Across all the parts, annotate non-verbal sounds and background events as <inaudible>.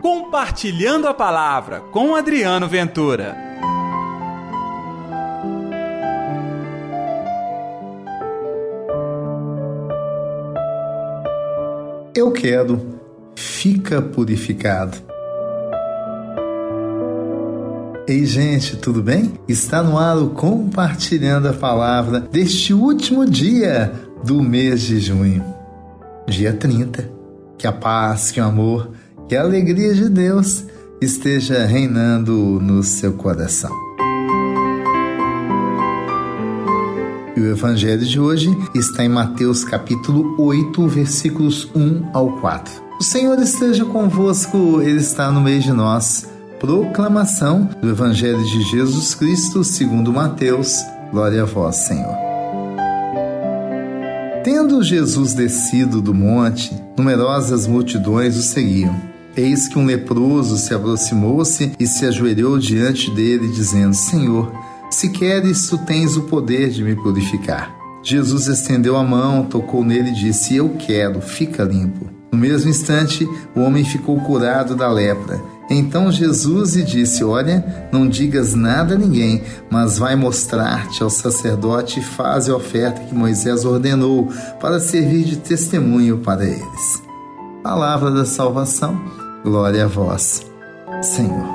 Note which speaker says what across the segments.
Speaker 1: Compartilhando a Palavra com Adriano Ventura.
Speaker 2: Eu quero, fica purificado. Ei, gente, tudo bem? Está no ar o Compartilhando a Palavra deste último dia do mês de junho, dia 30. Que a paz, que o amor que a alegria de Deus esteja reinando no seu coração. E o evangelho de hoje está em Mateus capítulo 8, versículos 1 ao 4. O Senhor esteja convosco, ele está no meio de nós. Proclamação do evangelho de Jesus Cristo, segundo Mateus. Glória a vós, Senhor. Tendo Jesus descido do monte, numerosas multidões o seguiam. Eis que um leproso se aproximou-se e se ajoelhou diante dele, dizendo: Senhor, se queres, tu tens o poder de me purificar. Jesus estendeu a mão, tocou nele e disse: Eu quero, fica limpo. No mesmo instante, o homem ficou curado da lepra. Então Jesus lhe disse: Olha, não digas nada a ninguém, mas vai mostrar-te ao sacerdote e faz a oferta que Moisés ordenou para servir de testemunho para eles. Palavra da salvação Glória a vós, Senhor.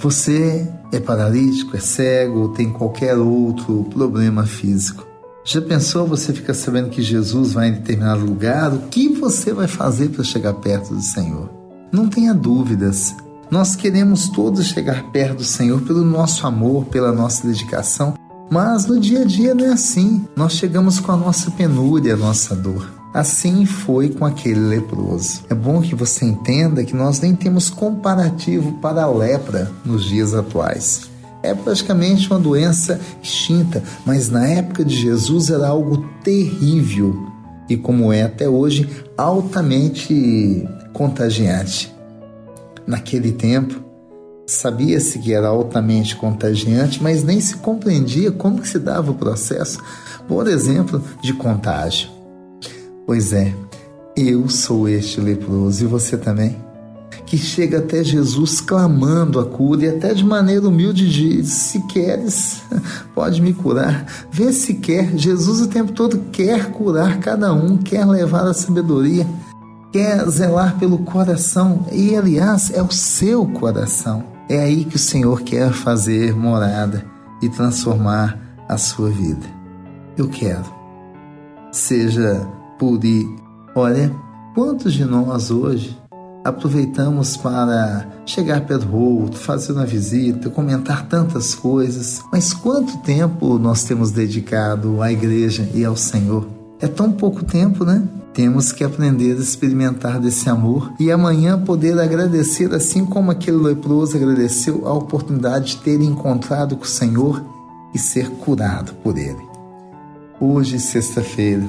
Speaker 2: Você é paralítico, é cego, tem qualquer outro problema físico. Já pensou você fica sabendo que Jesus vai em determinado lugar? O que você vai fazer para chegar perto do Senhor? Não tenha dúvidas. Nós queremos todos chegar perto do Senhor pelo nosso amor, pela nossa dedicação, mas no dia a dia não é assim. Nós chegamos com a nossa penúria, a nossa dor. Assim foi com aquele leproso. É bom que você entenda que nós nem temos comparativo para a lepra nos dias atuais. É praticamente uma doença extinta, mas na época de Jesus era algo terrível e, como é até hoje, altamente contagiante. Naquele tempo, sabia-se que era altamente contagiante, mas nem se compreendia como se dava o processo, por exemplo, de contágio. Pois é, eu sou este leproso e você também, que chega até Jesus clamando a cura e até de maneira humilde diz: Se queres, <laughs> pode me curar. Vê se quer. Jesus o tempo todo quer curar cada um, quer levar a sabedoria, quer zelar pelo coração. E aliás, é o seu coração. É aí que o Senhor quer fazer morada e transformar a sua vida. Eu quero. Seja Puri. Olha, quantos de nós hoje aproveitamos para chegar do outro, fazer uma visita, comentar tantas coisas, mas quanto tempo nós temos dedicado à igreja e ao Senhor? É tão pouco tempo, né? Temos que aprender a experimentar desse amor e amanhã poder agradecer, assim como aquele leproso agradeceu a oportunidade de ter encontrado com o Senhor e ser curado por Ele. Hoje, sexta-feira,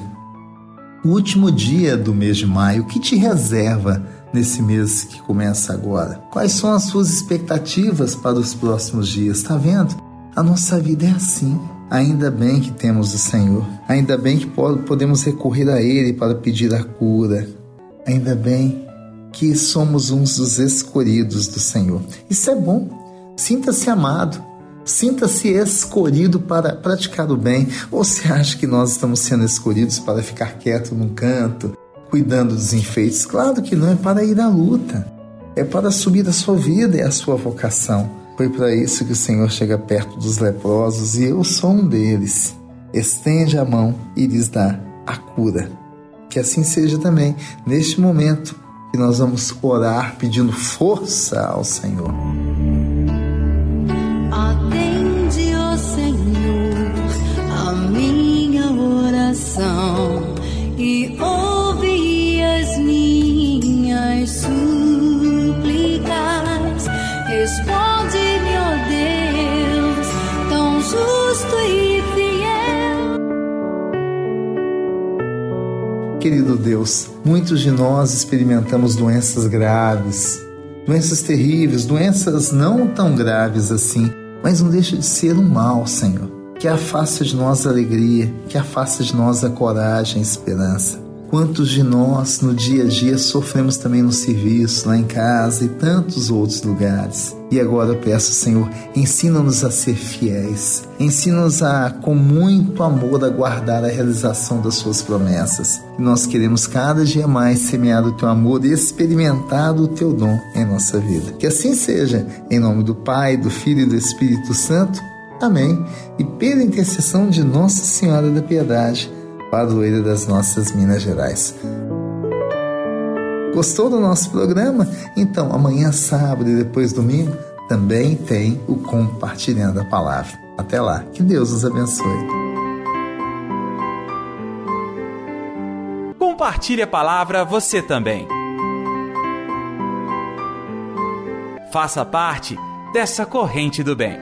Speaker 2: o último dia do mês de maio, o que te reserva nesse mês que começa agora? Quais são as suas expectativas para os próximos dias? Está vendo? A nossa vida é assim. Ainda bem que temos o Senhor. Ainda bem que podemos recorrer a Ele para pedir a cura. Ainda bem que somos uns dos escolhidos do Senhor. Isso é bom. Sinta-se amado. Sinta-se escolhido para praticar o bem. Ou você acha que nós estamos sendo escolhidos para ficar quieto num canto, cuidando dos enfeites? Claro que não, é para ir à luta. É para subir a sua vida e a sua vocação. Foi para isso que o Senhor chega perto dos leprosos e eu sou um deles. Estende a mão e lhes dá a cura. Que assim seja também neste momento que nós vamos orar pedindo força ao Senhor. Querido Deus, muitos de nós experimentamos doenças graves, doenças terríveis, doenças não tão graves assim, mas não deixa de ser um mal, Senhor, que afasta de nós a alegria, que afasta de nós a coragem a esperança. Quantos de nós no dia a dia sofremos também no serviço, lá em casa e tantos outros lugares. E agora eu peço, Senhor, ensina-nos a ser fiéis. Ensina-nos a, com muito amor, a guardar a realização das Suas promessas. E nós queremos cada dia mais semear o Teu amor e experimentar o Teu dom em nossa vida. Que assim seja, em nome do Pai, do Filho e do Espírito Santo. Amém. E pela intercessão de Nossa Senhora da Piedade padroeira das nossas Minas Gerais. Gostou do nosso programa? Então, amanhã, sábado e depois domingo, também tem o Compartilhando a Palavra. Até lá, que Deus nos abençoe.
Speaker 1: Compartilhe a palavra você também. Faça parte dessa corrente do bem.